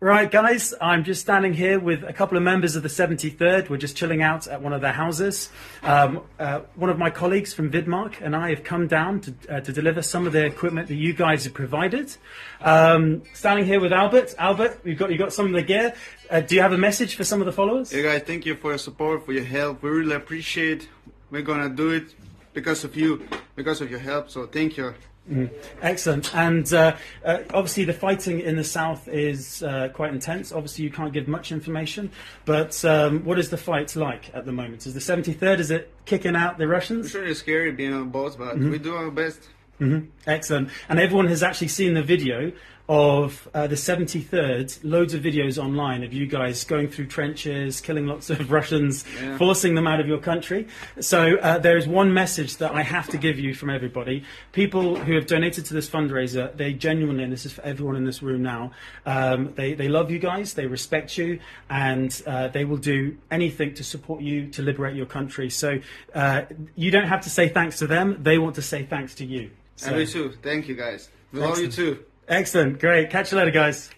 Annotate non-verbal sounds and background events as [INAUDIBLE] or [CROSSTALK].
Right, guys, I'm just standing here with a couple of members of the 73rd. We're just chilling out at one of their houses. Um, uh, one of my colleagues from Vidmark and I have come down to, uh, to deliver some of the equipment that you guys have provided. Um, standing here with Albert. Albert, you've got, you got some of the gear. Uh, do you have a message for some of the followers? Yeah, guys, thank you for your support, for your help. We really appreciate. We're gonna do it because of you, because of your help. So thank you. Excellent. And uh, uh, obviously, the fighting in the south is uh, quite intense. Obviously, you can't give much information. But um, what is the fight like at the moment? Is the 73rd, is it kicking out the Russians? sure it's scary being on boats, but we do our best. Excellent. And everyone has actually seen the video of uh, the 73rd, loads of videos online of you guys going through trenches, killing lots of [LAUGHS] Russians, Yeah. forcing them out of your country. So uh, there is one message that I have to give you from everybody. People who have donated to this fundraiser, they genuinely, and this is for everyone in this room now, um, they, they love you guys, they respect you, and uh, they will do anything to support you to liberate your country. So uh, you don't have to say thanks to them, they want to say thanks to you. So- And we too. Thank you guys. We love you too. Excellent. Great. Catch you later, guys.